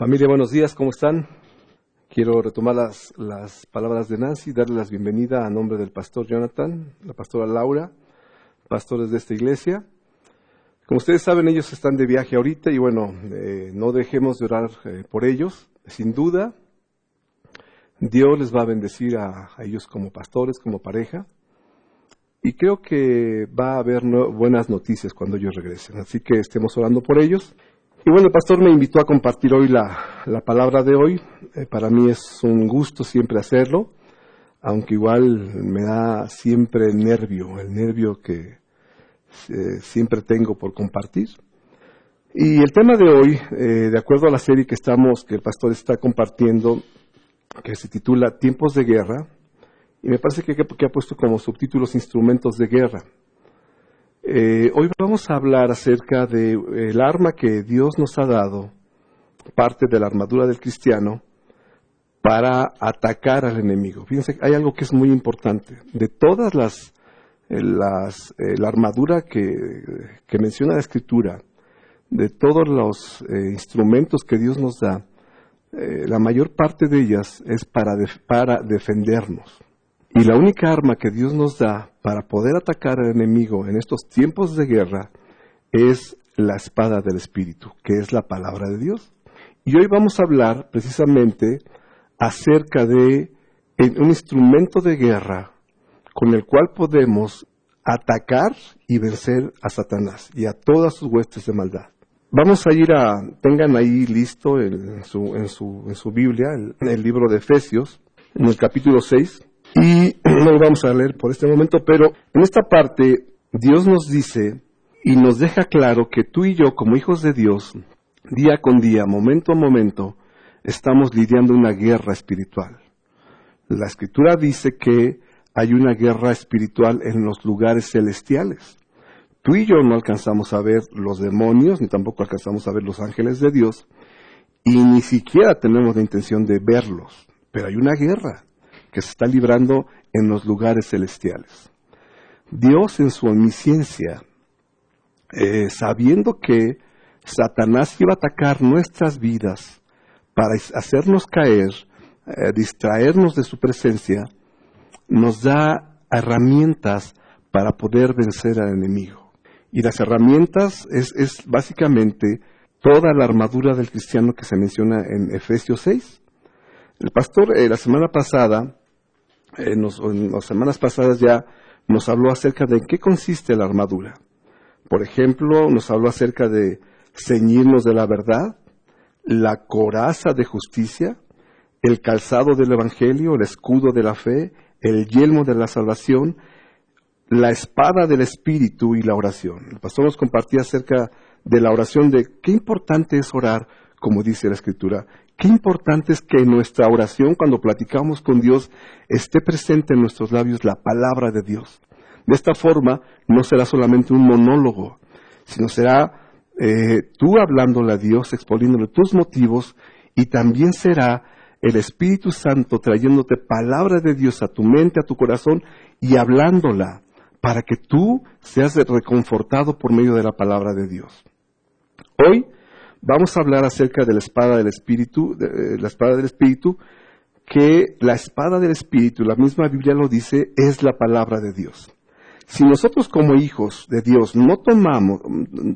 Familia, buenos días, ¿cómo están? Quiero retomar las, las palabras de Nancy, darle la bienvenida a nombre del pastor Jonathan, la pastora Laura, pastores de esta iglesia. Como ustedes saben, ellos están de viaje ahorita y bueno, eh, no dejemos de orar eh, por ellos. Sin duda, Dios les va a bendecir a, a, ellos como pastores, como pareja. Y creo que va a haber buenas noticias cuando ellos regresen. Así que estemos orando por ellos. Y bueno, el pastor me invitó a compartir hoy la, la palabra de hoy. Eh, para mí es un gusto siempre hacerlo, aunque igual me da siempre nervio, el nervio que eh, siempre tengo por compartir. Y el tema de hoy, eh, de acuerdo a la serie que estamos, que el pastor está compartiendo, que se titula Tiempos de Guerra, y me parece que, que ha puesto como subtítulos Instrumentos de Guerra. Eh, hoy vamos a hablar acerca del de, arma que Dios nos ha dado, parte de la armadura del cristiano, para atacar al enemigo. Fíjense, hay algo que es muy importante. De todas las, las eh, la armadura que, que, menciona la Escritura, de todos los eh, instrumentos que Dios nos da, eh, la mayor parte de ellas es para, para defendernos. Y la única arma que Dios nos da para poder atacar al enemigo en estos tiempos de guerra es la espada del Espíritu, que es la palabra de Dios. Y hoy vamos a hablar precisamente acerca de un instrumento de guerra con el cual podemos atacar y vencer a Satanás y a todas sus huestes de maldad. Vamos a ir a, tengan ahí listo en su, en su, en su Biblia, el, el libro de Efesios, en el capítulo 6, y no lo vamos a leer por este momento, pero en esta parte Dios nos dice y nos deja claro que tú y yo, como hijos de Dios, día con día, momento a momento, estamos lidiando una guerra espiritual. La escritura dice que hay una guerra espiritual en los lugares celestiales. Tú y yo no alcanzamos a ver los demonios, ni tampoco alcanzamos a ver los ángeles de Dios, y ni siquiera tenemos la intención de verlos, pero hay una guerra que se está librando en los lugares celestiales. Dios en su omnisciencia, eh, sabiendo que Satanás iba a atacar nuestras vidas para hacernos caer, eh, distraernos de su presencia, nos da herramientas para poder vencer al enemigo. Y las herramientas es, básicamente toda la armadura del cristiano que se menciona en Efesios 6. El pastor eh, la semana pasada en, los, en las semanas pasadas ya nos habló acerca de en qué consiste la armadura. Por ejemplo, nos habló acerca de ceñirnos de la verdad, la coraza de justicia, el calzado del Evangelio, el escudo de la fe, el yelmo de la salvación, la espada del Espíritu y la oración. El pastor nos compartía acerca de la oración, de qué importante es orar, como dice la Escritura, Qué importante es que en nuestra oración, cuando platicamos con Dios, esté presente en nuestros labios la palabra de Dios. De esta forma, no será solamente un monólogo, sino será eh, tú hablándole a Dios, exponiéndole tus motivos, y también será el Espíritu Santo trayéndote palabra de Dios a tu mente, a tu corazón, y hablándola, para que tú seas reconfortado por medio de la palabra de Dios. Hoy, vamos a hablar acerca de la espada del Espíritu, de, eh, la espada del Espíritu, que la espada del Espíritu, la misma Biblia lo dice, es la palabra de Dios. Si nosotros como hijos de Dios no tomamos,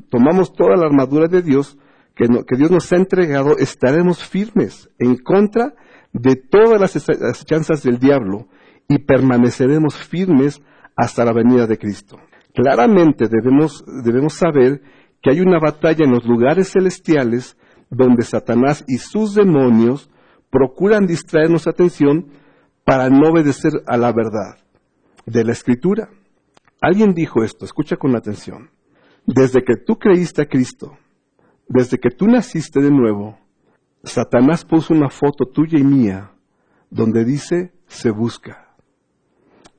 tomamos toda la armadura de Dios que, no, que Dios nos ha entregado, estaremos firmes en contra de todas las acechanzas del diablo y permaneceremos firmes hasta la venida de Cristo. Claramente debemos, debemos saber que hay una batalla en los lugares celestiales donde Satanás y sus demonios procuran distraer nuestra atención para no obedecer a la verdad de la escritura. Alguien dijo esto, escucha con atención. Desde que tú creíste a Cristo, desde que tú naciste de nuevo, Satanás puso una foto tuya y mía donde dice se busca.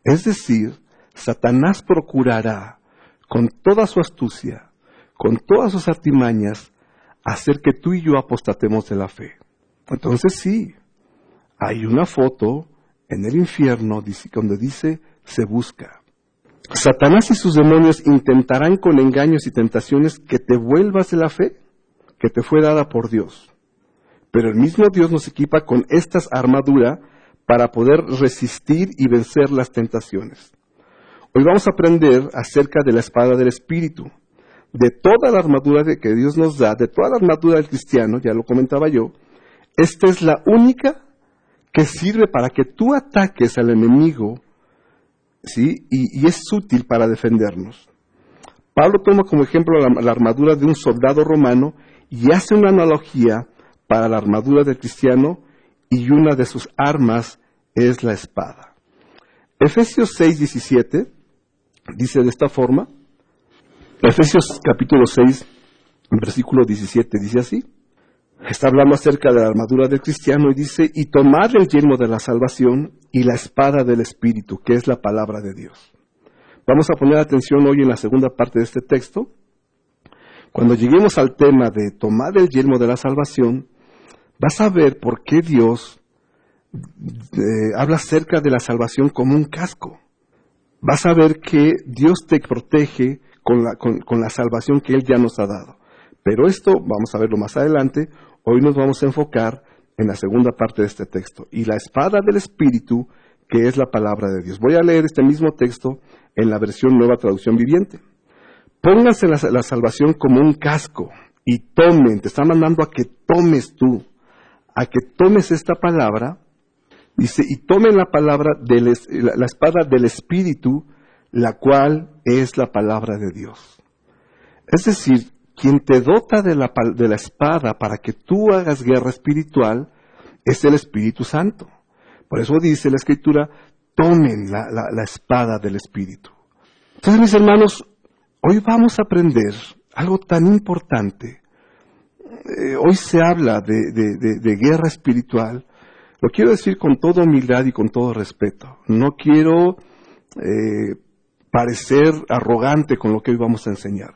Es decir, Satanás procurará con toda su astucia con todas sus artimañas, hacer que tú y yo apostatemos de la fe. Entonces sí, hay una foto en el infierno donde dice se busca. Satanás y sus demonios intentarán con engaños y tentaciones que te vuelvas de la fe que te fue dada por Dios. Pero el mismo Dios nos equipa con estas armaduras para poder resistir y vencer las tentaciones. Hoy vamos a aprender acerca de la espada del Espíritu, de toda la armadura que Dios nos da, de toda la armadura del cristiano, ya lo comentaba yo, esta es la única que sirve para que tú ataques al enemigo, ¿sí? Y, es útil para defendernos. Pablo toma como ejemplo la, armadura de un soldado romano y hace una analogía para la armadura del cristiano y una de sus armas es la espada. Efesios 6, 17 dice de esta forma, Efesios capítulo 6, versículo 17 dice así, Está hablando acerca de la armadura del cristiano y dice, y tomar el yelmo de la salvación y la espada del Espíritu, que es la palabra de Dios. Vamos a poner atención hoy en la segunda parte de este texto. Cuando lleguemos al tema de tomar el yelmo de la salvación, vas a ver por qué Dios eh, habla acerca de la salvación como un casco. Vas a ver que Dios te protege con la, con la salvación que Él ya nos ha dado. Pero esto vamos a verlo más adelante. Hoy nos vamos a enfocar en la segunda parte de este texto. Y la espada del Espíritu, que es la palabra de Dios. Voy a leer este mismo texto en la versión nueva traducción viviente. Pónganse la, salvación como un casco y tomen, te está mandando a que tomes tú, a que tomes esta palabra, dice, y tomen la palabra, de la espada del Espíritu, la cual es la palabra de Dios. Es decir, quien te dota de la, espada para que tú hagas guerra espiritual es el Espíritu Santo. Por eso dice la Escritura, tomen la, espada del Espíritu. Entonces, mis hermanos, hoy vamos a aprender algo tan importante. Eh, hoy se habla de, guerra espiritual. Lo quiero decir con toda humildad y con todo respeto. No quiero eh, parecer arrogante con lo que hoy vamos a enseñar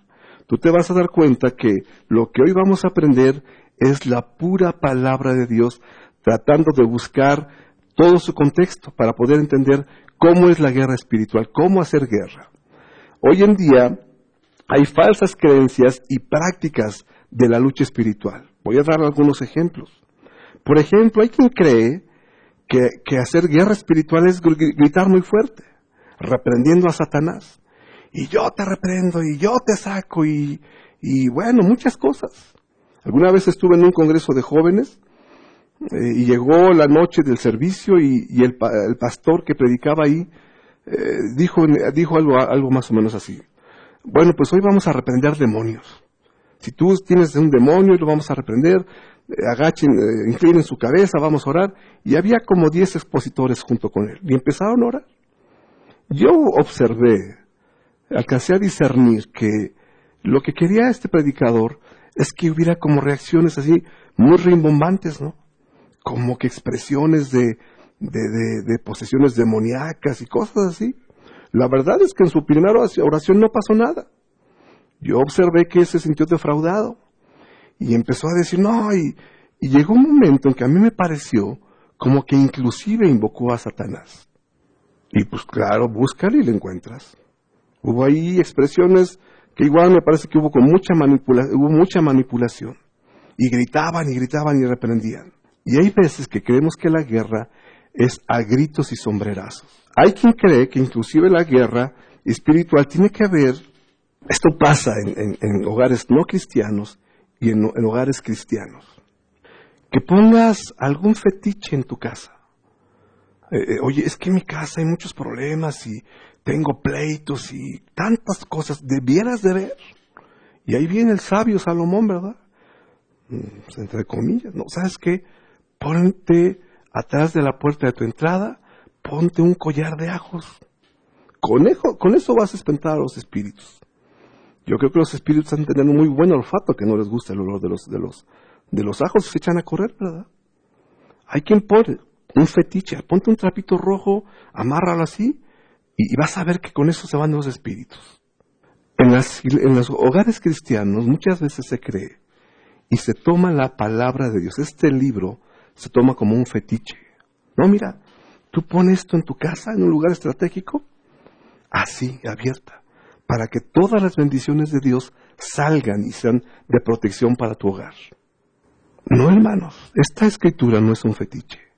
tú te vas a dar cuenta que lo que hoy vamos a aprender es la pura palabra de Dios, tratando de buscar todo su contexto para poder entender cómo es la guerra espiritual, cómo hacer guerra. Hoy en día hay falsas creencias y prácticas de la lucha espiritual. Voy a dar algunos ejemplos. Por ejemplo, hay quien cree que, que hacer guerra espiritual es gritar muy fuerte, reprendiendo a Satanás y yo te reprendo y yo te saco y, y bueno, muchas cosas. Alguna vez estuve en un congreso de jóvenes eh, y llegó la noche del servicio y, el, el, pastor que predicaba ahí eh, dijo, dijo algo, algo más o menos así. Bueno, pues hoy vamos a reprender demonios. Si tú tienes un demonio, lo vamos a reprender, eh, agachen, inclinen su cabeza, vamos a orar. Y había como diez expositores junto con él. Y empezaron a orar. Yo observé alcancé a discernir que lo que quería este predicador es que hubiera como reacciones así muy rimbombantes, ¿no? Como que expresiones de, de, de, posesiones demoníacas y cosas así. La verdad es que en su primera oración no pasó nada. Yo observé que se sintió defraudado y empezó a decir, no, y, y llegó un momento en que a mí me pareció como que inclusive invocó a Satanás. Y pues claro, búscale y le encuentras. Hubo ahí expresiones que igual me parece que hubo con mucha hubo mucha manipulación. Y gritaban y gritaban y reprendían. Y hay veces que creemos que la guerra es a gritos y sombrerazos. Hay quien cree que inclusive la guerra espiritual tiene que ver, esto pasa en, hogares no cristianos y en, hogares cristianos, que pongas algún fetiche en tu casa. Eh, eh, oye, es que en mi casa hay muchos problemas y tengo pleitos y tantas cosas, debieras de ver. Y ahí viene el sabio Salomón, ¿verdad? Mm, pues, entre comillas, ¿no? ¿Sabes qué? Ponte atrás de la puerta de tu entrada, ponte un collar de ajos. Con, con eso vas a espantar a los espíritus. Yo creo que los espíritus están teniendo muy buen olfato que no les gusta el olor de los, de los, de los ajos y se echan a correr, ¿verdad? Hay quien pone un fetiche, ponte un trapito rojo, amárralo así y, vas a ver que con eso se van los espíritus. En, en los hogares cristianos muchas veces se cree y se toma la palabra de Dios. Este libro se toma como un fetiche. No, mira, tú pones esto en tu casa, en un lugar estratégico, así, abierta, para que todas las bendiciones de Dios salgan y sean de protección para tu hogar. No, hermanos, esta escritura no es un fetiche.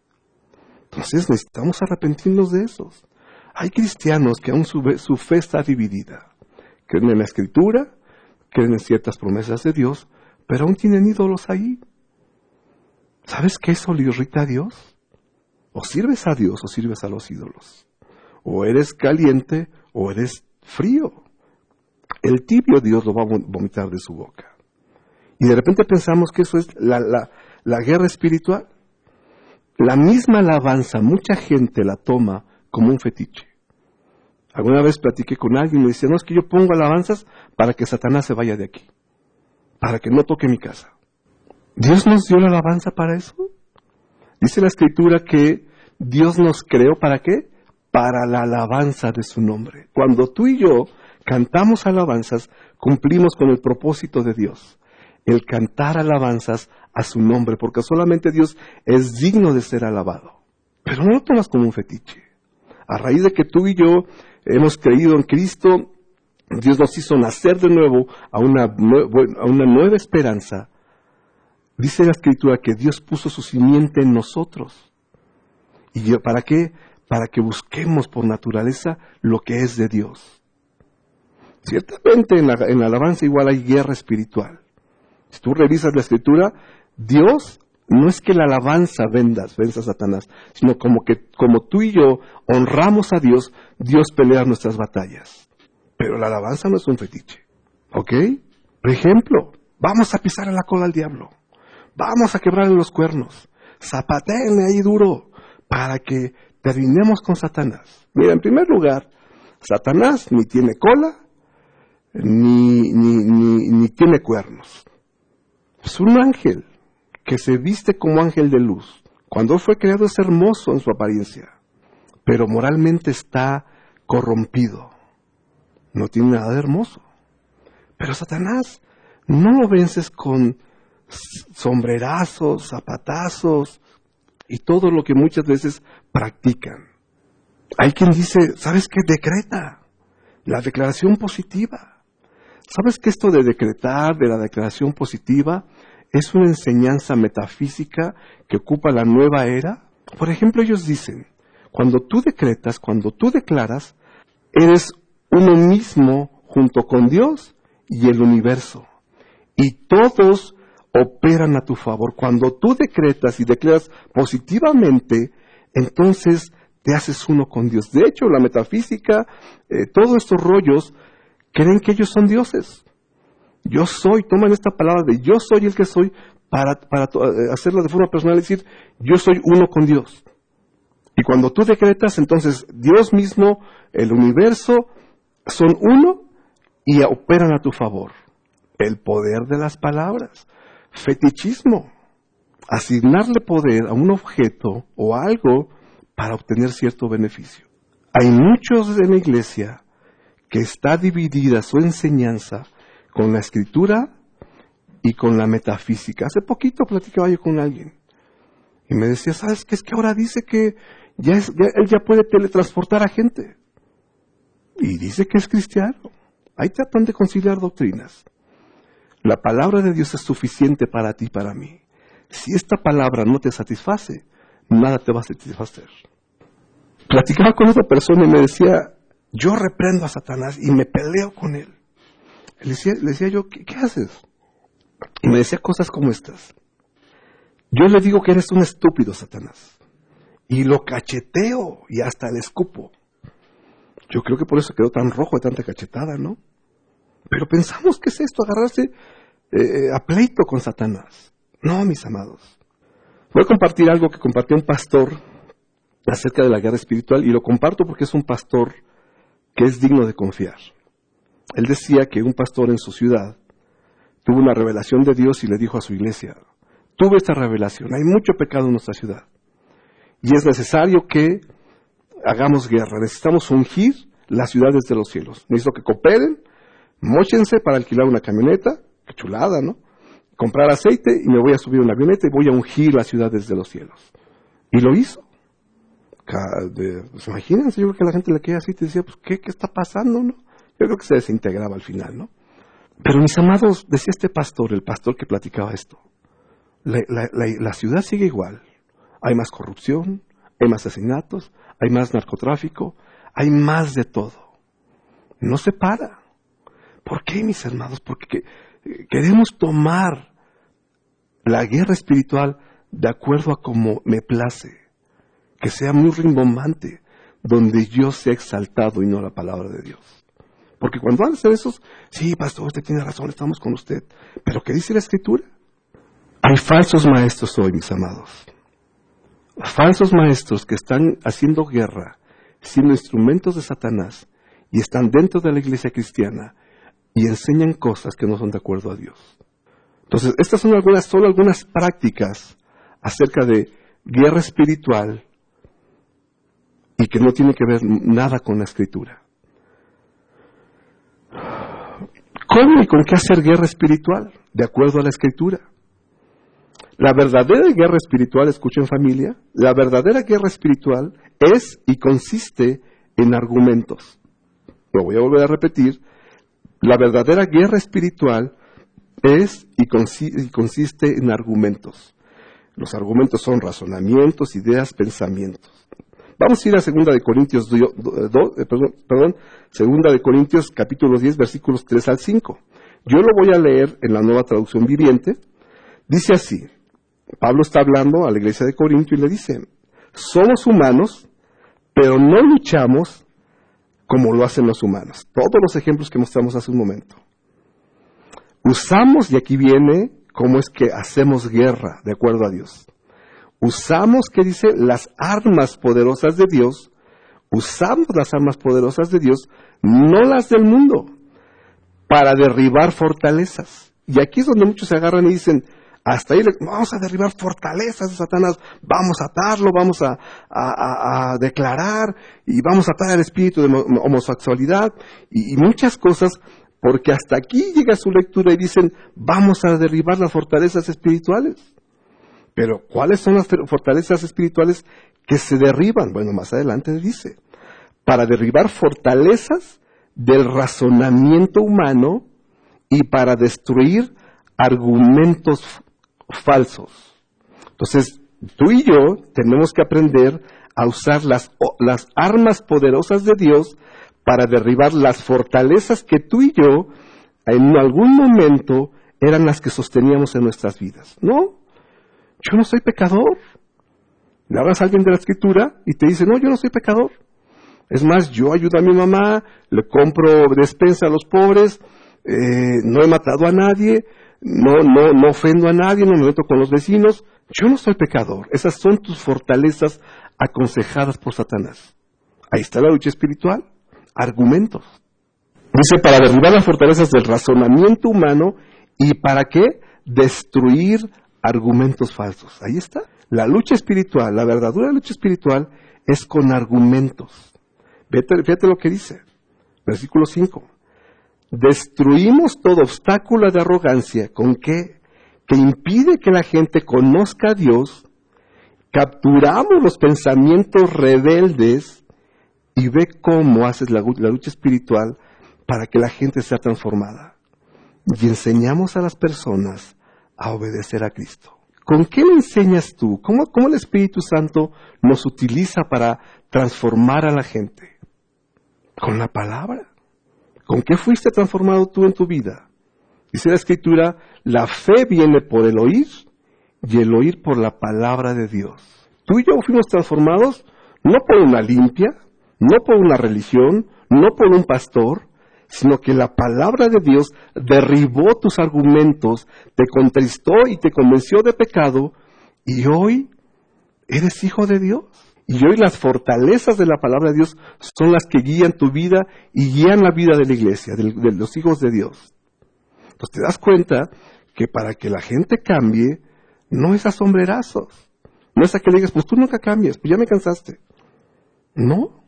Entonces necesitamos arrepentirnos de esos. Hay cristianos que aún su, su fe está dividida. Creen en la escritura, creen en ciertas promesas de Dios, pero aún tienen ídolos ahí. ¿Sabes qué eso le irrita a Dios? O sirves a Dios o sirves a los ídolos. O eres caliente o eres frío. El tibio Dios lo va a vomitar de su boca. Y de repente pensamos que eso es la, la guerra espiritual. La misma alabanza, mucha gente la toma como un fetiche. Alguna vez platiqué con alguien y me decía, no, es que yo pongo alabanzas para que Satanás se vaya de aquí, para que no toque mi casa. ¿Dios nos dio la alabanza para eso? Dice la escritura que Dios nos creó para qué? Para la alabanza de su nombre. Cuando tú y yo cantamos alabanzas, cumplimos con el propósito de Dios, el cantar alabanzas a su nombre, porque solamente Dios es digno de ser alabado. Pero no lo tomas como un fetiche. A raíz de que tú y yo hemos creído en Cristo, Dios nos hizo nacer de nuevo a una, nueva esperanza. Dice la escritura que Dios puso su simiente en nosotros. ¿Y para qué? Para que busquemos por naturaleza lo que es de Dios. Ciertamente en en la alabanza igual hay guerra espiritual. Si tú revisas la escritura, Dios no es que la alabanza vendas, venza a Satanás, sino como que como tú y yo honramos a Dios, Dios pelea nuestras batallas. Pero la alabanza no es un fetiche. ¿Ok? Por ejemplo, vamos a pisar la cola al diablo. Vamos a quebrarle los cuernos. Zapateenle ahí duro para que terminemos con Satanás. Mira, en primer lugar, Satanás ni tiene cola ni, ni, ni, ni tiene cuernos. Es un ángel que se viste como ángel de luz. Cuando fue creado es hermoso en su apariencia, pero moralmente está corrompido. No tiene nada de hermoso. Pero Satanás no lo vences con sombrerazos, zapatazos y todo lo que muchas veces practican. Hay quien dice, ¿sabes qué? Decreta la declaración positiva. ¿Sabes que esto de decretar, de la declaración positiva, es una enseñanza metafísica que ocupa la nueva era. Por ejemplo, ellos dicen, cuando tú decretas, cuando tú declaras, eres uno mismo junto con Dios y el universo. Y todos operan a tu favor. Cuando tú decretas y declaras positivamente, entonces te haces uno con Dios. De hecho, la metafísica, eh, todos estos rollos, creen que ellos son dioses. Yo soy, toman esta palabra de yo soy el que soy para, eh, hacerla de forma personal, decir, yo soy uno con Dios. Y cuando tú decretas, entonces Dios mismo, el universo, son uno y operan a tu favor. El poder de las palabras. Fetichismo. Asignarle poder a un objeto o algo para obtener cierto beneficio. Hay muchos en la iglesia que está dividida su enseñanza con la escritura y con la metafísica. Hace poquito platicaba yo con alguien y me decía, ¿sabes qué? Es que ahora dice que ya, él ya puede teletransportar a gente. Y dice que es cristiano. Ahí tratan de conciliar doctrinas. La palabra de Dios es suficiente para ti y para mí. Si esta palabra no te satisface, nada te va a satisfacer. Platicaba con otra persona y me decía, yo reprendo a Satanás y me peleo con él. Le decía, yo, ¿qué, haces? Y me decía cosas como estas. Yo le digo que eres un estúpido, Satanás. Y lo cacheteo y hasta le escupo. Yo creo que por eso quedó tan rojo de tanta cachetada, ¿no? Pero pensamos que es esto, agarrarse eh, a pleito con Satanás. No, mis amados. Voy a compartir algo que compartió un pastor acerca de la guerra espiritual y lo comparto porque es un pastor que es digno de confiar. Él decía que un pastor en su ciudad tuvo una revelación de Dios y le dijo a su iglesia, tuve esta revelación, hay mucho pecado en nuestra ciudad y es necesario que hagamos guerra, necesitamos ungir las ciudades de los cielos, necesito que cooperen, mochense para alquilar una camioneta, qué chulada, ¿no? Comprar aceite y me voy a subir una avioneta y voy a ungir las ciudades de los cielos. Y lo hizo. Pues imagínense, yo creo que la gente le queda así y decía, pues, ¿qué, ¿qué está pasando, no? Yo creo que se desintegraba al final, ¿no? Pero mis amados, decía este pastor, el pastor que platicaba esto, la, ciudad sigue igual. Hay más corrupción, hay más asesinatos, hay más narcotráfico, hay más de todo. No se para. ¿Por qué, mis hermanos? Porque queremos tomar la guerra espiritual de acuerdo a como me place, que sea muy rimbombante, donde yo sea exaltado y no la palabra de Dios. Porque cuando hacen esos, sí, pastor, usted tiene razón, estamos con usted. Pero ¿qué dice la escritura? Hay falsos maestros hoy, mis amados. Falsos maestros que están haciendo guerra, siendo instrumentos de Satanás, y están dentro de la iglesia cristiana y enseñan cosas que no son de acuerdo a Dios. Entonces, estas son algunas, solo algunas prácticas acerca de guerra espiritual y que no tiene que ver nada con la escritura. ¿Cómo y con qué hacer guerra espiritual? De acuerdo a la escritura. La verdadera guerra espiritual, escuchen familia, la verdadera guerra espiritual es y consiste en argumentos. Lo voy a volver a repetir. La verdadera guerra espiritual es y consiste en argumentos. Los argumentos son razonamientos, ideas, pensamientos. Vamos a ir a segunda de Corintios eh, perdón, segunda de Corintios capítulo 10 versículos 3 al 5. Yo lo voy a leer en la nueva traducción viviente. Dice así, Pablo está hablando a la iglesia de Corinto y le dice, somos humanos, pero no luchamos como lo hacen los humanos. Todos los ejemplos que mostramos hace un momento. Usamos, y aquí viene cómo es que hacemos guerra de acuerdo a Dios. Usamos, ¿qué dice? Las armas poderosas de Dios. Usamos las armas poderosas de Dios, no las del mundo, para derribar fortalezas. Y aquí es donde muchos se agarran y dicen, hasta ahí vamos a derribar fortalezas de Satanás, vamos a atarlo, vamos a, declarar y vamos a atar el espíritu de homosexualidad y, muchas cosas, porque hasta aquí llega su lectura y dicen, vamos a derribar las fortalezas espirituales. Pero ¿cuáles son las fortalezas espirituales que se derriban? Bueno, más adelante dice, para derribar fortalezas del razonamiento humano y para destruir argumentos falsos. Entonces, tú y yo tenemos que aprender a usar las, las armas poderosas de Dios para derribar las fortalezas que tú y yo en algún momento eran las que sosteníamos en nuestras vidas. No, yo no soy pecador. Le hablas a alguien de la escritura y te dice, no, yo no soy pecador. Es más, yo ayudo a mi mamá, le compro despensa a los pobres, eh, no he matado a nadie, no, no, no ofendo a nadie, no me meto con los vecinos. Yo no soy pecador. Esas son tus fortalezas aconsejadas por Satanás. Ahí está la lucha espiritual. Argumentos. Dice, para derribar las fortalezas del razonamiento humano y para qué? Destruir argumentos falsos. Ahí está. La lucha espiritual, la verdadera lucha espiritual es con argumentos. Fíjate, lo que dice. Versículo 5 destruimos todo obstáculo de arrogancia con que, que impide que la gente conozca a Dios, capturamos los pensamientos rebeldes y ve cómo haces la, lucha espiritual para que la gente sea transformada. Y enseñamos a las personas a obedecer a Cristo. ¿Con qué le enseñas tú? ¿Cómo, ¿Cómo, el Espíritu Santo nos utiliza para transformar a la gente? Con la palabra. ¿Con qué fuiste transformado tú en tu vida? Dice la escritura, la fe viene por el oír y el oír por la palabra de Dios. Tú y yo fuimos transformados no por una limpia, no por una religión, no por un pastor, sino que la palabra de Dios derribó tus argumentos, te contristó y te convenció de pecado, y hoy eres hijo de Dios. Y hoy las fortalezas de la palabra de Dios son las que guían tu vida y guían la vida de la iglesia, de, los hijos de Dios. Entonces te das cuenta que para que la gente cambie, no es a sombrerazos. No es a que le digas, pues tú nunca cambias, pues ya me cansaste. No,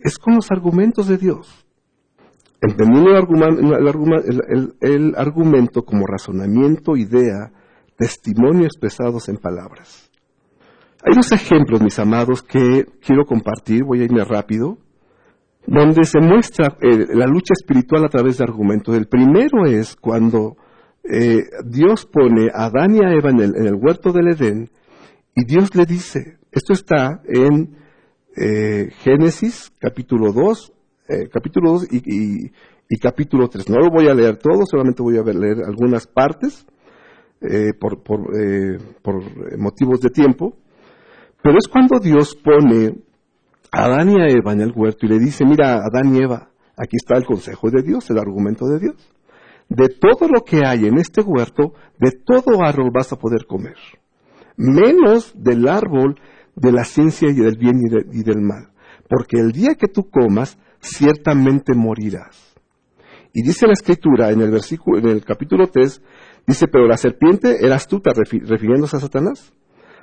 es con los argumentos de Dios. Entendiendo el argumento como razonamiento, idea, testimonio expresados en palabras. Hay dos ejemplos, mis amados, que quiero compartir, voy a irme rápido, donde se muestra eh, la lucha espiritual a través de argumentos. El primero es cuando eh, Dios pone a Adán y a Eva en el, huerto del Edén y Dios le dice, esto está en eh, Génesis capítulo 2, eh, capítulo 2 y, capítulo 3. No lo voy a leer todo, solamente voy a leer algunas partes por, por, por motivos de tiempo. Pero es cuando Dios pone a Adán y a Eva en el huerto y le dice, mira, Adán y Eva, aquí está el consejo de Dios, el argumento de Dios de todo lo que hay en este huerto, de todo árbol vas a poder comer, menos del árbol de la ciencia y del bien y, del mal, porque el día que tú comas, ciertamente morirás. Y dice la escritura en el versículo, en el capítulo 3, dice, pero la serpiente era astuta, refiriéndose a Satanás,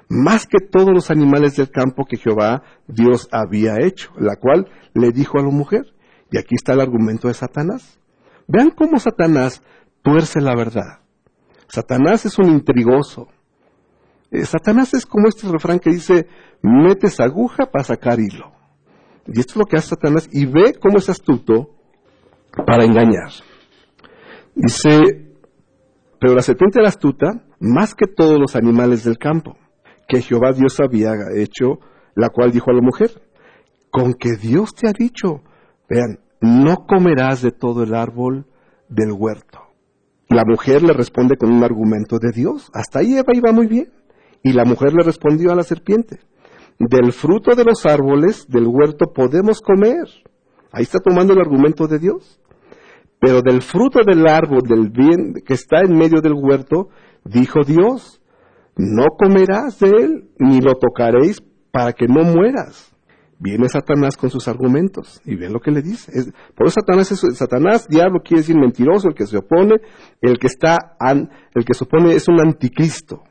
más que todos los animales del campo que Jehová Dios había hecho, la cual le dijo a la mujer, y aquí está el argumento de Satanás. Vean cómo Satanás tuerce la verdad. Satanás es un intrigoso. Eh, Satanás es como este refrán que dice, metes aguja para sacar hilo. Y esto es lo que hace Satanás y ve cómo es astuto para engañar. Dice, pero la serpiente era astuta más que todos los animales del campo, que Jehová Dios había hecho, la cual dijo a la mujer, con que Dios te ha dicho, vean, no comerás de todo el árbol del huerto. La mujer le responde con un argumento de Dios. Hasta ahí Eva iba muy bien. Y la mujer le respondió a la serpiente, del fruto de los árboles del huerto podemos comer. Ahí está tomando el argumento de Dios. Pero del fruto del árbol del bien que está en medio del huerto, dijo Dios, no comerás de él, ni lo tocaréis para que no mueras. Viene Satanás con sus argumentos y ven lo que le dice. por eso Satanás es Satanás, diablo quiere decir mentiroso, el que se opone, el que está, el que se opone es un anticristo.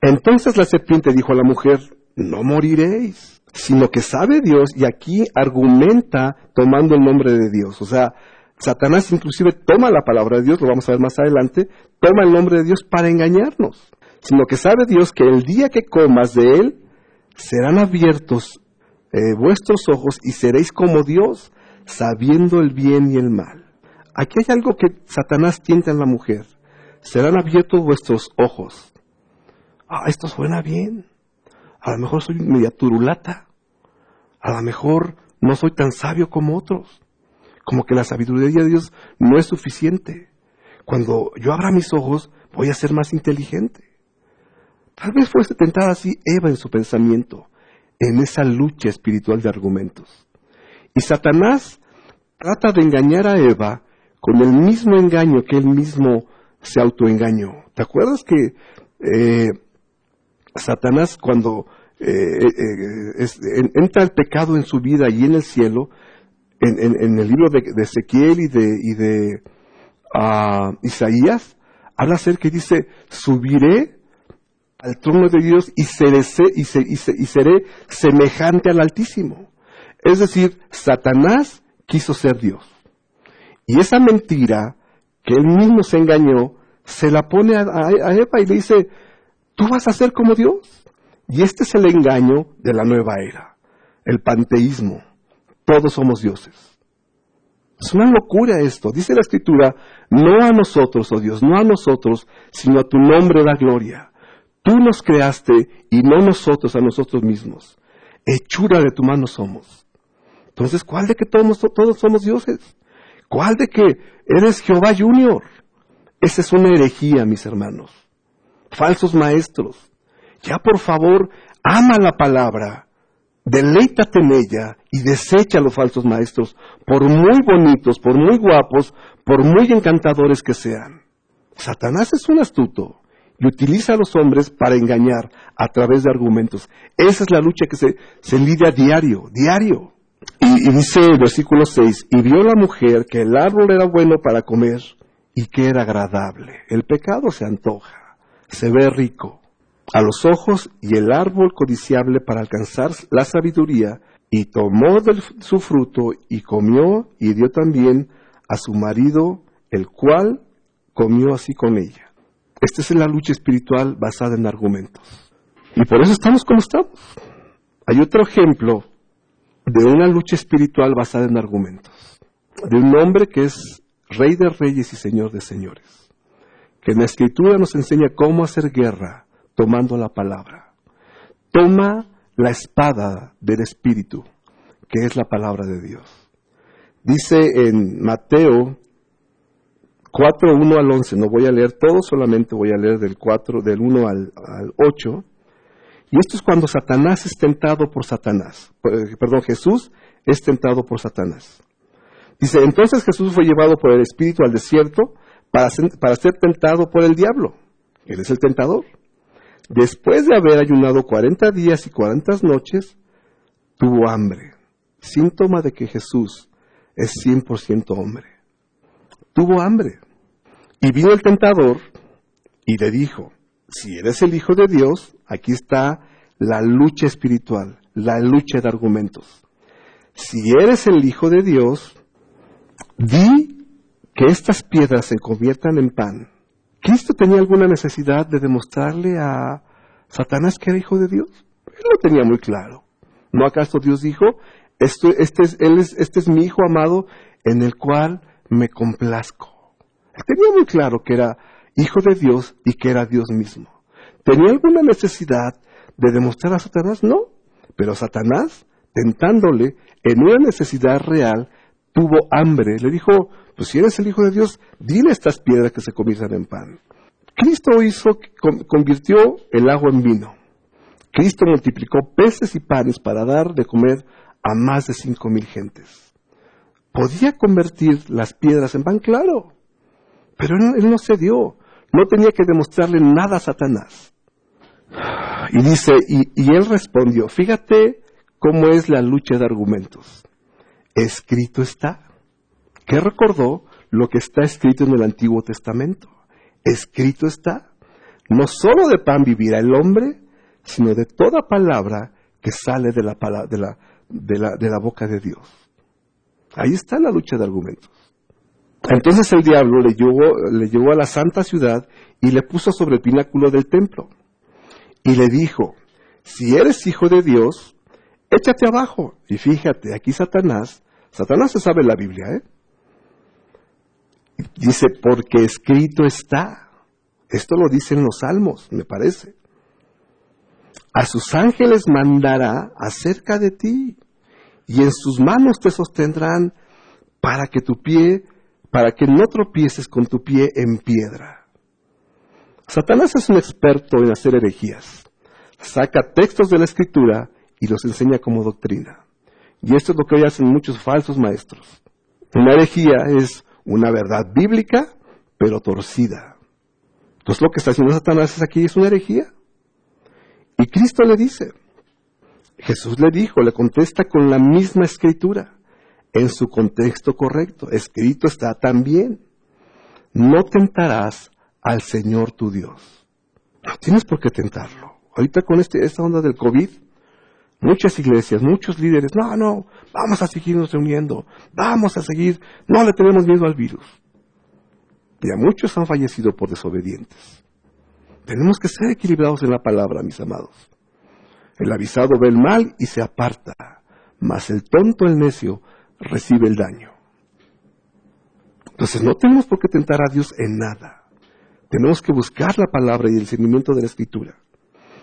Entonces la serpiente dijo a la mujer, no moriréis, sino que sabe Dios y aquí argumenta tomando el nombre de Dios. O sea, Satanás inclusive toma la palabra de Dios, lo vamos a ver más adelante, toma el nombre de Dios para engañarnos. Sino que sabe Dios que el día que comas de él, serán abiertos eh, vuestros ojos y seréis como Dios, sabiendo el bien y el mal. Aquí hay algo que Satanás tienta en la mujer. Serán abiertos vuestros ojos. Ah, esto suena bien. A lo mejor soy media turulata. A lo mejor no soy tan sabio como otros. Como que la sabiduría de Dios no es suficiente. Cuando yo abra mis ojos, voy a ser más inteligente. Tal vez fuese tentada así Eva en su pensamiento en esa lucha espiritual de argumentos. Y Satanás trata de engañar a Eva con el mismo engaño que él mismo se autoengañó. ¿Te acuerdas que eh, Satanás cuando eh, eh, entra el pecado en su vida y en el cielo, en, el libro de, Ezequiel y de, y de ah, Isaías, habla acerca y dice, subiré al trono de Dios y seré, y, seré semejante al Altísimo. Es decir, Satanás quiso ser Dios. Y esa mentira que él mismo se engañó, se la pone a, Eva y le dice, tú vas a ser como Dios. Y este es el engaño de la nueva era, el panteísmo. Todos somos dioses. Es una locura esto. Dice la escritura, no a nosotros, oh Dios, no a nosotros, sino a tu nombre da gloria. Tú nos creaste y no nosotros a nosotros mismos. Hechura de tu mano somos. Entonces, ¿cuál de que todos, somos dioses? ¿Cuál de que eres Jehová Junior? Esa es una herejía, mis hermanos. Falsos maestros. Ya por favor, ama la palabra, deleítate en ella y desecha a los falsos maestros, por muy bonitos, por muy guapos, por muy encantadores que sean. Satanás es un astuto y utiliza a los hombres para engañar a través de argumentos. Esa es la lucha que se, se lidia diario, diario. Y, y, dice el versículo 6, y vio la mujer que el árbol era bueno para comer y que era agradable. El pecado se antoja, se ve rico a los ojos y el árbol codiciable para alcanzar la sabiduría, y tomó de su fruto y comió y dio también a su marido, el cual comió así con ella. Esta es la lucha espiritual basada en argumentos. Y por eso estamos como estamos. Hay otro ejemplo de una lucha espiritual basada en argumentos. De un hombre que es rey de reyes y señor de señores. Que en la escritura nos enseña cómo hacer guerra tomando la palabra. Toma la espada del Espíritu, que es la palabra de Dios. Dice en Mateo 4, 1 al 11, no voy a leer todo, solamente voy a leer del 4, del 1 al, al 8. Y esto es cuando Satanás es tentado por Satanás. Eh, perdón, Jesús es tentado por Satanás. Dice, entonces Jesús fue llevado por el Espíritu al desierto para ser, tentado por el diablo. Él es el tentador. Después de haber ayunado 40 días y 40 noches, tuvo hambre. Síntoma de que Jesús es 100% hombre. Tuvo hambre. Y vino el tentador y le dijo, si eres el Hijo de Dios, aquí está la lucha espiritual, la lucha de argumentos. Si eres el Hijo de Dios, di que estas piedras se conviertan en pan. ¿Cristo tenía alguna necesidad de demostrarle a Satanás que era Hijo de Dios? Él lo tenía muy claro. ¿No acaso Dios dijo, este, es, él es, este es mi Hijo amado en el cual me complazco. Él tenía muy claro que era Hijo de Dios y que era Dios mismo. ¿Tenía alguna necesidad de demostrar a Satanás? No. Pero Satanás, tentándole en una necesidad real, tuvo hambre. Le dijo, pues si eres el Hijo de Dios, dile estas piedras que se conviertan en pan. Cristo hizo, convirtió el agua en vino. Cristo multiplicó peces y panes para dar de comer a más de cinco mil gentes. ¿Podía convertir las piedras en pan? Claro. Pero él, no cedió. No tenía que demostrarle nada a Satanás. Y dice, y él respondió, fíjate cómo es la lucha de argumentos. Escrito está. ¿Qué recordó? Lo que está escrito en el Antiguo Testamento. Escrito está. No solo de pan vivirá el hombre, sino de toda palabra que sale de la, de la, boca de Dios. Ahí está la lucha de argumentos. Entonces el diablo le llevó a la santa ciudad y le puso sobre el pináculo del templo. Y le dijo, si eres hijo de Dios, échate abajo. Y fíjate, aquí Satanás, Satanás se sabe la Biblia, ¿eh? Dice, porque escrito está. Esto lo dicen los salmos, me parece a sus ángeles mandará acerca de ti, y en sus manos te sostendrán para que tu pie, para que no tropieces con tu pie en piedra. Satanás es un experto en hacer herejías. Saca textos de la escritura y los enseña como doctrina. Y esto es lo que hoy hacen muchos falsos maestros. Una herejía es una verdad bíblica, pero torcida. Entonces lo que está haciendo Satanás aquí es una herejía. Y Cristo le dice, Jesús le dijo, le contesta con la misma escritura, en su contexto correcto. Escrito está también, no tentarás al Señor tu Dios. No tienes por qué tentarlo. Ahorita con este, esta onda del COVID, muchas iglesias, muchos líderes, no, no, vamos a seguirnos reuniendo, vamos a seguir, no le tenemos miedo al virus. Y a muchos han fallecido por desobedientes. Tenemos que ser equilibrados en la palabra, mis amados. El avisado ve el mal y se aparta, mas el tonto, el necio, recibe el daño. Entonces no tenemos por qué tentar a Dios en nada. Tenemos que buscar la palabra y el seguimiento de la escritura.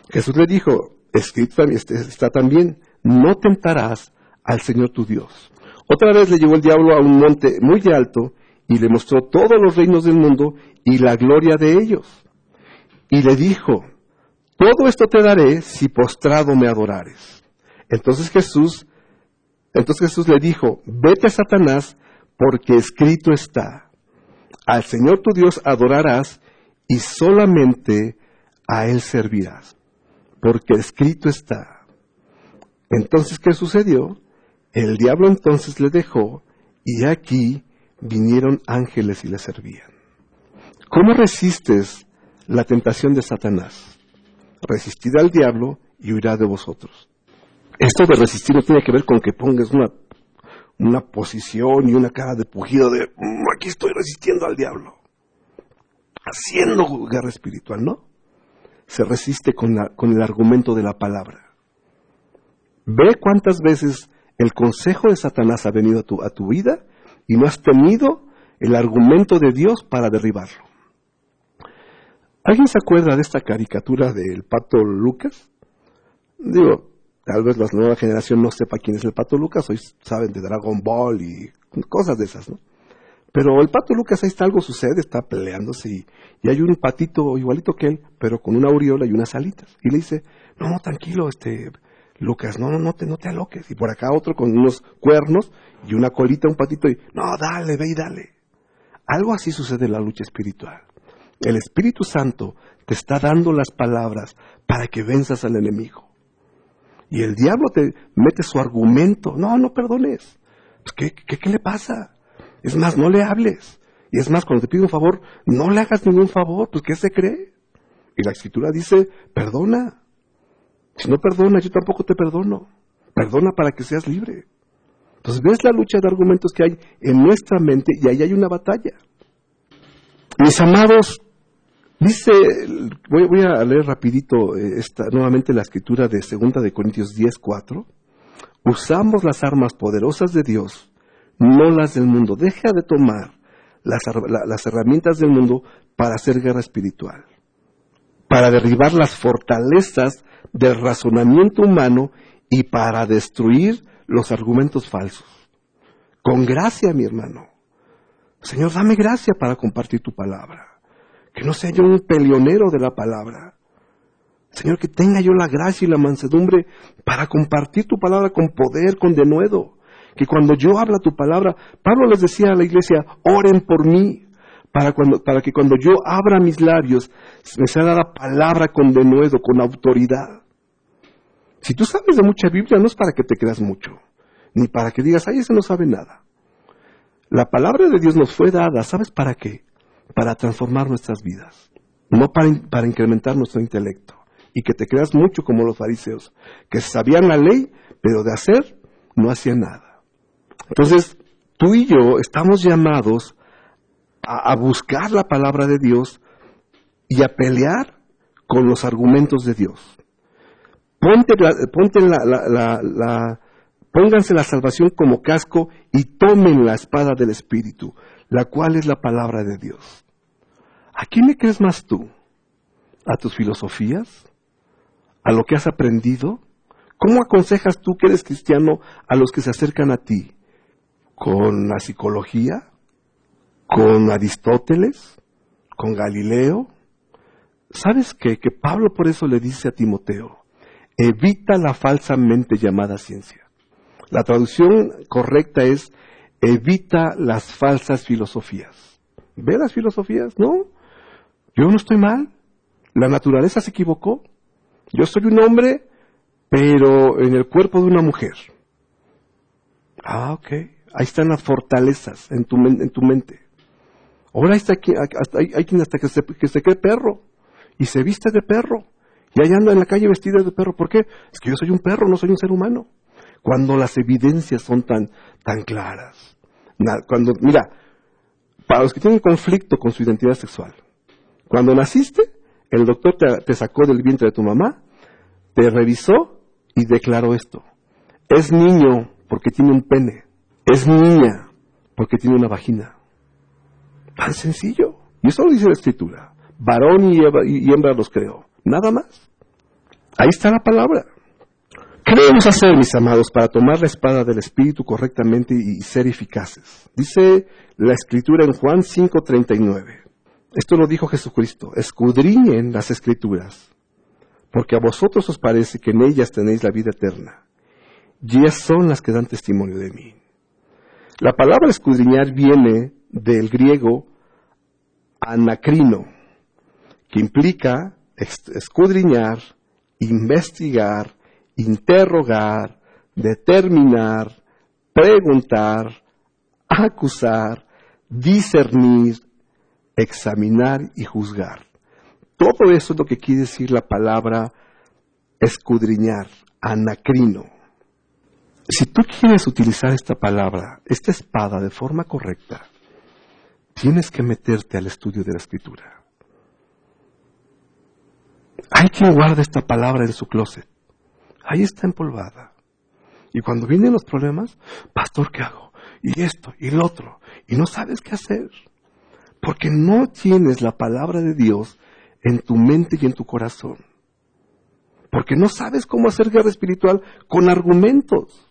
Jesús le dijo, escrito está también, no tentarás al Señor tu Dios. Otra vez le llevó el diablo a un monte muy alto y le mostró todos los reinos del mundo y la gloria de ellos y le dijo, todo esto te daré si postrado me adorares. Entonces Jesús, entonces Jesús le dijo, vete a Satanás, porque escrito está, al Señor tu Dios adorarás y solamente a Él servirás, porque escrito está. Entonces, ¿qué sucedió? El diablo entonces le dejó y aquí vinieron ángeles y le servían. ¿Cómo resistes la tentación de Satanás. Resistid al diablo y huirá de vosotros. Esto de resistir no tiene que ver con que pongas una, una posición y una cara de pujido de mm, aquí estoy resistiendo al diablo. Haciendo guerra espiritual, ¿no? Se resiste con, la, con el argumento de la palabra. Ve cuántas veces el consejo de Satanás ha venido a tu, a tu vida y no has tenido el argumento de Dios para derribarlo. ¿Alguien se acuerda de esta caricatura del pato Lucas? Digo, tal vez la nueva generación no sepa quién es el pato Lucas, hoy saben de Dragon Ball y cosas de esas, ¿no? Pero el pato Lucas, ahí está algo sucede, está peleándose y, y, hay un patito igualito que él, pero con una aureola y unas alitas. Y le dice, no, tranquilo, este, Lucas, no, no, no te, no te aloques. Y por acá otro con unos cuernos y una colita, un patito, y no, dale, ve y dale. Algo así sucede en la lucha espiritual. El Espíritu Santo te está dando las palabras para que venzas al enemigo. Y el diablo te mete su argumento. No, no perdones. Pues, ¿qué, qué, ¿Qué le pasa? Es más, no le hables. Y es más, cuando te pido un favor, no le hagas ningún favor. Pues, ¿qué se cree? Y la escritura dice, perdona. Si no perdonas, yo tampoco te perdono. Perdona para que seas libre. Entonces ves la lucha de argumentos que hay en nuestra mente y ahí hay una batalla. Mis amados, dice, voy, voy a leer rapidito eh, esta, nuevamente la escritura de 2 de Corintios 10, 4. Usamos las armas poderosas de Dios, no las del mundo. Deja de tomar las, herramientas del mundo para hacer guerra espiritual, para derribar las fortalezas del razonamiento humano y para destruir los argumentos falsos. Con gracia, mi hermano. Señor, dame gracia para compartir tu palabra. Que no sea yo un peleonero de la palabra. Señor, que tenga yo la gracia y la mansedumbre para compartir tu palabra con poder, con denuedo. Que cuando yo habla tu palabra, Pablo les decía a la iglesia, oren por mí, para, que cuando yo abra mis labios, me sea dada palabra con denuedo, con autoridad. Si tú sabes de mucha Biblia, no es para que te creas mucho, ni para que digas, ay, ese no sabe nada. La palabra de Dios nos fue dada, ¿sabes para qué? Para transformar nuestras vidas, no para, para incrementar nuestro intelecto. Y que te creas mucho como los fariseos, que sabían la ley, pero de hacer no hacían nada. Entonces, tú y yo estamos llamados a, buscar la palabra de Dios y a pelear con los argumentos de Dios. Ponte ponte la, la, la, pónganse la salvación como casco y tomen la espada del Espíritu, la cual es la palabra de Dios. ¿A quién le crees más tú? ¿A tus filosofías? ¿A lo que has aprendido? ¿Cómo aconsejas tú que eres cristiano a los que se acercan a ti? ¿Con la psicología? ¿Con Aristóteles? ¿Con Galileo? ¿Sabes qué? Que Pablo por eso le dice a Timoteo, evita la falsamente llamada ciencia. La traducción correcta es evita las falsas filosofías. ¿Ve las filosofías? No, yo no estoy mal. La naturaleza se equivocó. Yo soy un hombre, pero en el cuerpo de una mujer. Ah, ok. Ahí están las fortalezas en tu, en tu mente. Ahora está aquí, hay, hay, quien hasta que se, que se cree perro y se viste de perro y ahí anda en la calle vestida de perro. ¿Por qué? Es que yo soy un perro, no soy un ser humano. Cuando las evidencias son tan, tan claras. Cuando, mira, para los que tienen conflicto con su identidad sexual, cuando naciste, el doctor te, te sacó del vientre de tu mamá, te revisó y declaró esto. Es niño porque tiene un pene. Es niña porque tiene una vagina. Tan sencillo. Y eso lo dice la escritura. Varón y hembra los creó. Nada más. Ahí está la palabra. ¿Qué debemos hacer, mis amados, para tomar la espada del Espíritu correctamente y ser eficaces? Dice la Escritura en Juan 5:39. Esto lo dijo Jesucristo. Escudriñen las Escrituras, porque a vosotros os parece que en ellas tenéis la vida eterna. Y ellas son las que dan testimonio de mí. La palabra escudriñar viene del griego anacrino, que implica escudriñar, investigar, interrogar, determinar, preguntar, acusar, discernir, examinar y juzgar. Todo eso es lo que quiere decir la palabra escudriñar, anacrino. Si tú quieres utilizar esta palabra, esta espada de forma correcta, tienes que meterte al estudio de la escritura. Hay quien guarda esta palabra en su closet. Ahí está empolvada. Y cuando vienen los problemas, pastor, ¿qué hago? Y esto, y lo otro. Y no sabes qué hacer. Porque no tienes la palabra de Dios en tu mente y en tu corazón. Porque no sabes cómo hacer guerra espiritual con argumentos.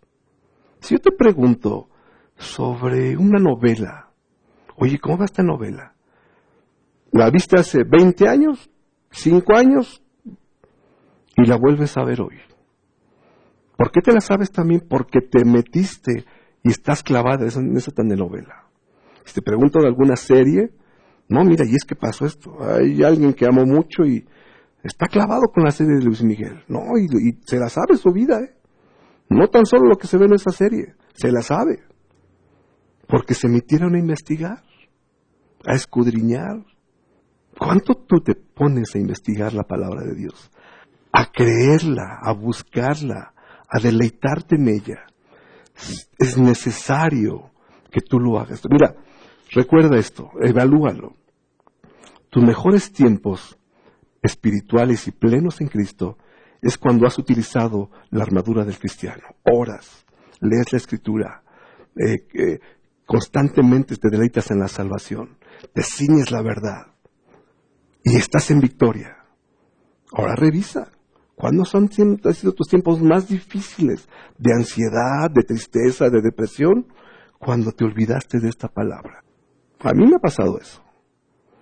Si yo te pregunto sobre una novela, oye, ¿cómo va esta novela? ¿La viste hace 20 años? ¿5 años? Y la vuelves a ver hoy. ¿Por qué te la sabes también? Porque te metiste y estás clavada en esa telenovela. Si te pregunto de alguna serie, no, mira, y es que pasó esto. Hay alguien que amo mucho y está clavado con la serie de Luis Miguel. No, y, se la sabe su vida, ¿eh? No tan solo lo que se ve en esa serie, se la sabe. Porque se metieron a investigar, a escudriñar. ¿Cuánto tú te pones a investigar la palabra de Dios? A creerla, a buscarla, a deleitarte en ella. Es necesario que tú lo hagas. Mira, recuerda esto, evalúalo. Tus mejores tiempos espirituales y plenos en Cristo es cuando has utilizado la armadura del cristiano. Horas, lees la escritura, eh, eh, constantemente te deleitas en la salvación, te ciñes la verdad y estás en victoria. Ahora revisa, ¿cuándo han sido tus tiempos más difíciles de ansiedad, de tristeza, de depresión? Cuando te olvidaste de esta palabra. A mí me ha pasado eso.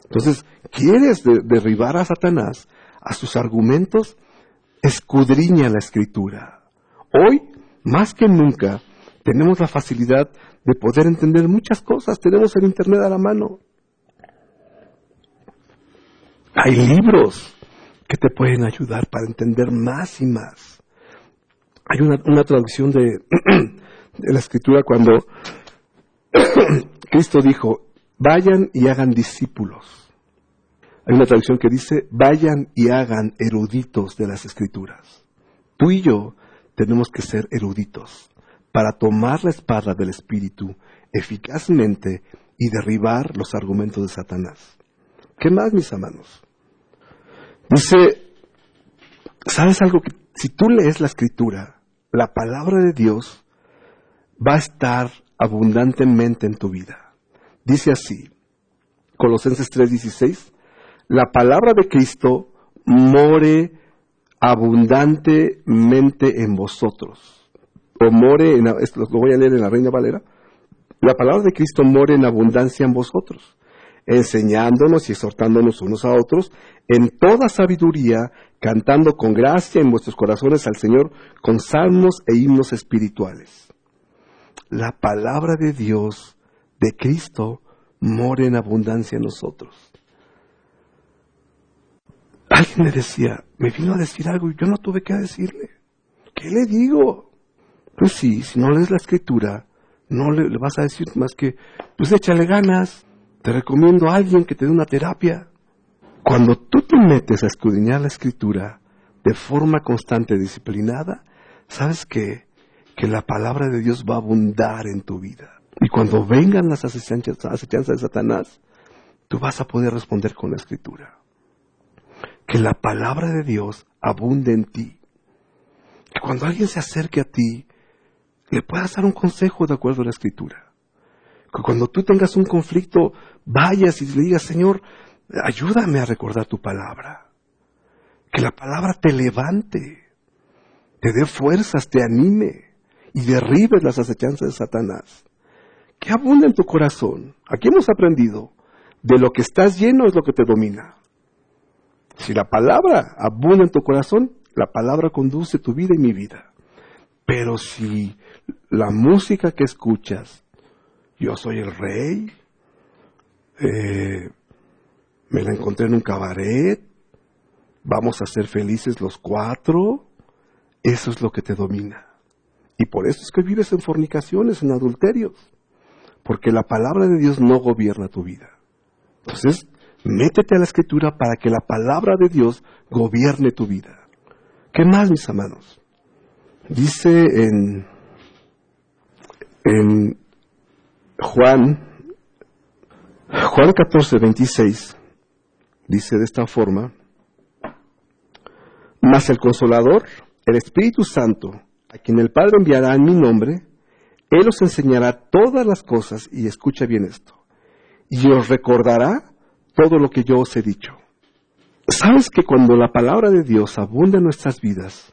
Entonces, ¿quieres derribar a Satanás, a sus argumentos? Escudriña la escritura. Hoy, más que nunca, tenemos la facilidad de poder entender muchas cosas. Tenemos el Internet a la mano. Hay libros que te pueden ayudar para entender más y más. Hay una, traducción de, la escritura cuando Cristo dijo, vayan y hagan discípulos. Hay una traducción que dice, vayan y hagan eruditos de las escrituras. Tú y yo tenemos que ser eruditos para tomar la espada del Espíritu eficazmente y derribar los argumentos de Satanás. ¿Qué más, mis hermanos? Dice, ¿sabes algo? Que si tú lees la escritura, la palabra de Dios va a estar abundantemente en tu vida. Dice así, Colosenses 3:16, la palabra de Cristo more abundantemente en vosotros. O more, en, esto lo voy a leer en la Reina Valera, la palabra de Cristo more en abundancia en vosotros, enseñándonos y exhortándonos unos a otros en toda sabiduría, cantando con gracia en vuestros corazones al Señor con salmos e himnos espirituales. La palabra de Dios, de Cristo, more en abundancia en nosotros. Alguien me decía, me vino a decir algo y yo no tuve que decirle. ¿Qué le digo? Pues sí, si no lees la escritura, no le, vas a decir más que, pues échale ganas, te recomiendo a alguien que te dé una terapia. Cuando tú te metes a escudriñar la escritura de forma constante, disciplinada, sabes que, que la palabra de Dios va a abundar en tu vida. Y cuando vengan las acechanzas de Satanás, tú vas a poder responder con la escritura. Que la palabra de Dios abunde en ti. Que cuando alguien se acerque a ti, le puedas dar un consejo de acuerdo a la escritura. Que cuando tú tengas un conflicto, vayas y le digas, Señor, ayúdame a recordar tu palabra. Que la palabra te levante, te dé fuerzas, te anime y derribes las acechanzas de Satanás que abunda en tu corazón. Aquí hemos aprendido, de lo que estás lleno es lo que te domina. Si la palabra abunda en tu corazón, la palabra conduce tu vida y mi vida. Pero si la música que escuchas, yo soy el rey, eh, me la encontré en un cabaret, vamos a ser felices los cuatro, eso es lo que te domina. Y por eso es que vives en fornicaciones, en adulterios porque la palabra de Dios no gobierna tu vida. Entonces, métete a la escritura para que la palabra de Dios gobierne tu vida. ¿Qué más, mis hermanos? Dice en, en Juan, Juan 14, 26, dice de esta forma, mas el consolador, el Espíritu Santo, a quien el Padre enviará en mi nombre, él os enseñará todas las cosas, y escucha bien esto, y os recordará todo lo que yo os he dicho. ¿Sabes que cuando la palabra de Dios abunda en nuestras vidas,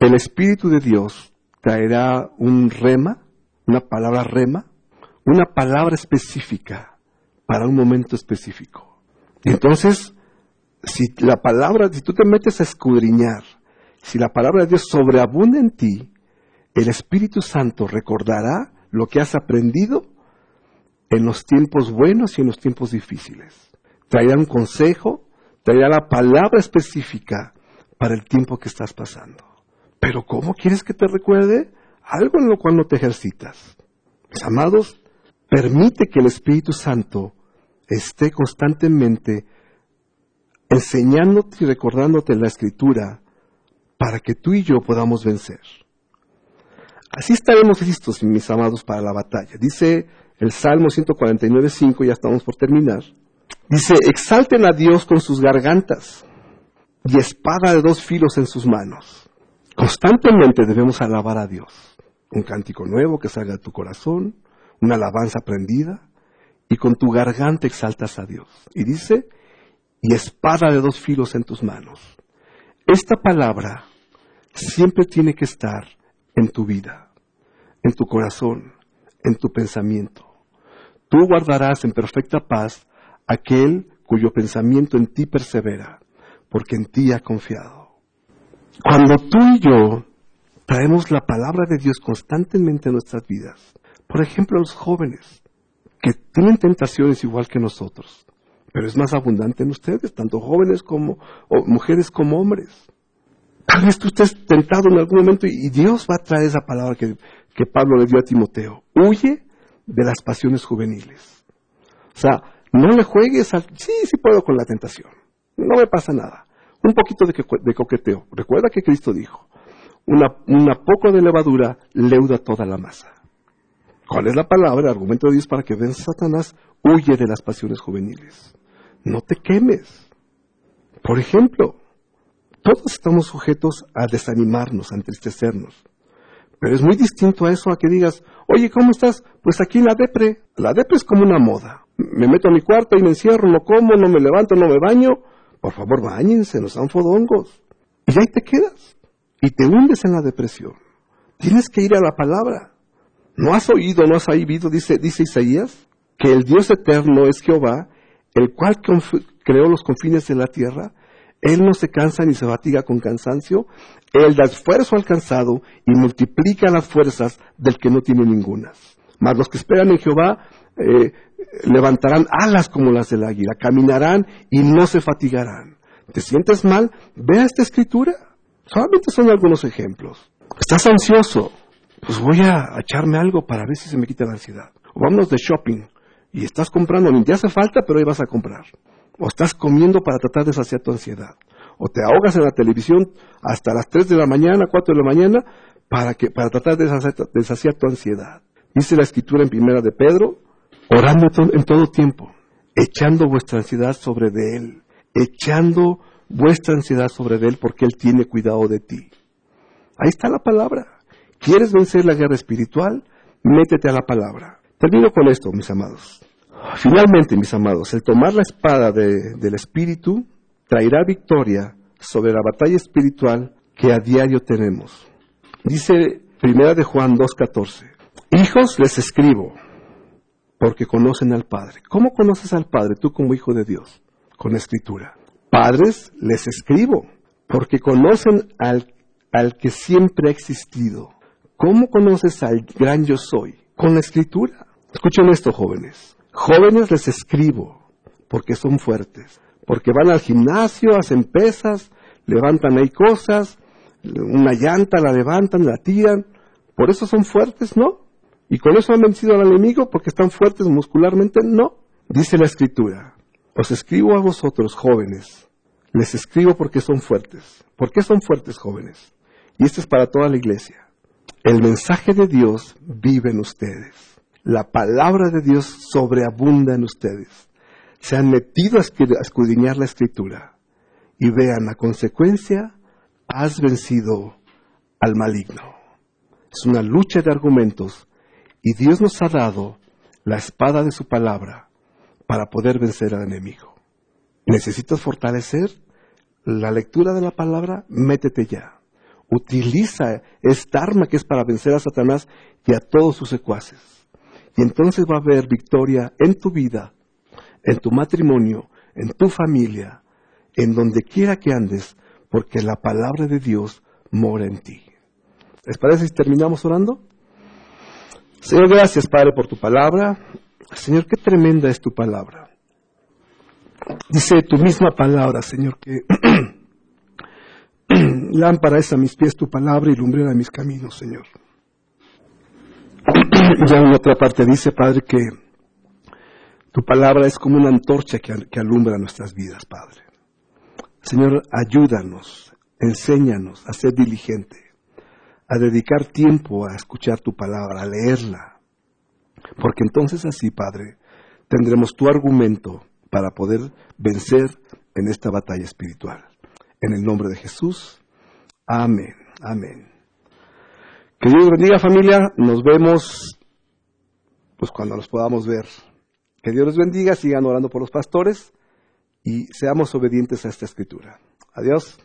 el Espíritu de Dios traerá un rema, una palabra rema, una palabra específica para un momento específico? Y entonces, si la palabra, si tú te metes a escudriñar, si la palabra de Dios sobreabunda en ti, el Espíritu Santo recordará lo que has aprendido en los tiempos buenos y en los tiempos difíciles. Traerá un consejo, traerá la palabra específica para el tiempo que estás pasando. Pero ¿cómo quieres que te recuerde? Algo en lo cual no te ejercitas. Mis amados, permite que el Espíritu Santo esté constantemente enseñándote y recordándote la escritura para que tú y yo podamos vencer. Así estaremos listos, mis amados, para la batalla. Dice el Salmo 149.5, ya estamos por terminar. Dice, exalten a Dios con sus gargantas y espada de dos filos en sus manos. Constantemente debemos alabar a Dios. Un cántico nuevo que salga de tu corazón, una alabanza aprendida, y con tu garganta exaltas a Dios. Y dice, y espada de dos filos en tus manos. Esta palabra siempre tiene que estar en tu vida, en tu corazón, en tu pensamiento. Tú guardarás en perfecta paz aquel cuyo pensamiento en ti persevera, porque en ti ha confiado. Cuando tú y yo traemos la palabra de Dios constantemente en nuestras vidas, por ejemplo los jóvenes, que tienen tentaciones igual que nosotros, pero es más abundante en ustedes, tanto jóvenes como mujeres como hombres. Tal vez tú estés tentado en algún momento y, Dios va a traer esa palabra que, que Pablo le dio a Timoteo. Huye de las pasiones juveniles. O sea, no le juegues al... Sí, sí puedo con la tentación. No me pasa nada. Un poquito de, coqueteo. Recuerda que Cristo dijo, una, poco de levadura leuda toda la masa. ¿Cuál es la palabra, el argumento de Dios para que ven Satanás? Huye de las pasiones juveniles. No te quemes. Por ejemplo, todos estamos sujetos a desanimarnos, a entristecernos. Pero es muy distinto a eso, a que digas, oye, ¿cómo estás? Pues aquí la depre. La depre es como una moda. Me meto a mi cuarto y me encierro, no como, no me levanto, no me baño. Por favor, bañense, nos dan fodongos. Y ahí te quedas. Y te hundes en la depresión. Tienes que ir a la palabra. ¿No has oído, no has oído, dice, dice Isaías, que el Dios eterno es Jehová, el cual creó los confines de la tierra él no se cansa ni se fatiga con cansancio. Él da esfuerzo al cansado y multiplica las fuerzas del que no tiene ningunas. Mas los que esperan en Jehová eh, levantarán alas como las del águila, caminarán y no se fatigarán. ¿Te sientes mal? Ve a esta escritura. Solamente son algunos ejemplos. ¿Estás ansioso? Pues voy a echarme algo para ver si se me quita la ansiedad. O vámonos de shopping y estás comprando, te hace falta, pero ahí vas a comprar o estás comiendo para tratar de saciar tu ansiedad, o te ahogas en la televisión hasta las 3 de la mañana, 4 de la mañana, para, que, para tratar de saciar, tu ansiedad. Dice la escritura en primera de Pedro, orando en todo tiempo, echando vuestra ansiedad sobre de Él, echando vuestra ansiedad sobre de Él porque Él tiene cuidado de ti. Ahí está la palabra. ¿Quieres vencer la guerra espiritual? Métete a la palabra. Termino con esto, mis amados. Finalmente, mis amados, el tomar la espada del Espíritu traerá victoria sobre la batalla espiritual que a diario tenemos. Dice Primera de Juan 2.14, Hijos les escribo, porque conocen al Padre. ¿Cómo conoces al Padre tú como hijo de Dios? Con escritura. Padres les escribo, porque conocen al, al que siempre ha existido. ¿Cómo conoces al gran yo soy? Con la escritura. Escuchen esto, jóvenes. Jóvenes les escribo porque son fuertes, porque van al gimnasio, hacen pesas, levantan ahí cosas, una llanta la levantan, la tiran, por eso son fuertes, ¿no? Y con eso han vencido al enemigo porque están fuertes muscularmente, no. Dice la escritura, os escribo a vosotros jóvenes, les escribo porque son fuertes. ¿Por qué son fuertes jóvenes? Y esto es para toda la iglesia. El mensaje de Dios vive en ustedes la palabra de Dios sobreabunda en ustedes. Se han metido a escudriñar la escritura y vean la consecuencia, has vencido al maligno. Es una lucha de argumentos y Dios nos ha dado la espada de su palabra para poder vencer al enemigo. ¿Necesitas fortalecer la lectura de la palabra, métete ya. Utiliza esta arma que es para vencer a Satanás y a todos sus secuaces. Y entonces va a haber victoria en tu vida, en tu matrimonio, en tu familia, en donde quiera que andes, porque la palabra de Dios mora en ti. ¿Les parece si terminamos orando? Señor, gracias Padre por tu palabra. Señor, qué tremenda es tu palabra. Dice tu misma palabra, Señor, que lámpara es a mis pies tu palabra y lumbrera a mis caminos, Señor. ya en otra parte dice, Padre, que tu palabra es como una antorcha que, que alumbra nuestras vidas, Padre. Señor, ayúdanos, enséñanos a ser diligente, a dedicar tiempo a escuchar tu palabra, a leerla. Porque entonces así, Padre, tendremos tu argumento para poder vencer en esta batalla espiritual. En el nombre de Jesús. Amén. Amén. Que Dios bendiga familia. Nos vemos pues cuando los podamos ver. Que Dios los bendiga. Sigan orando por los pastores y seamos obedientes a esta escritura. Adiós.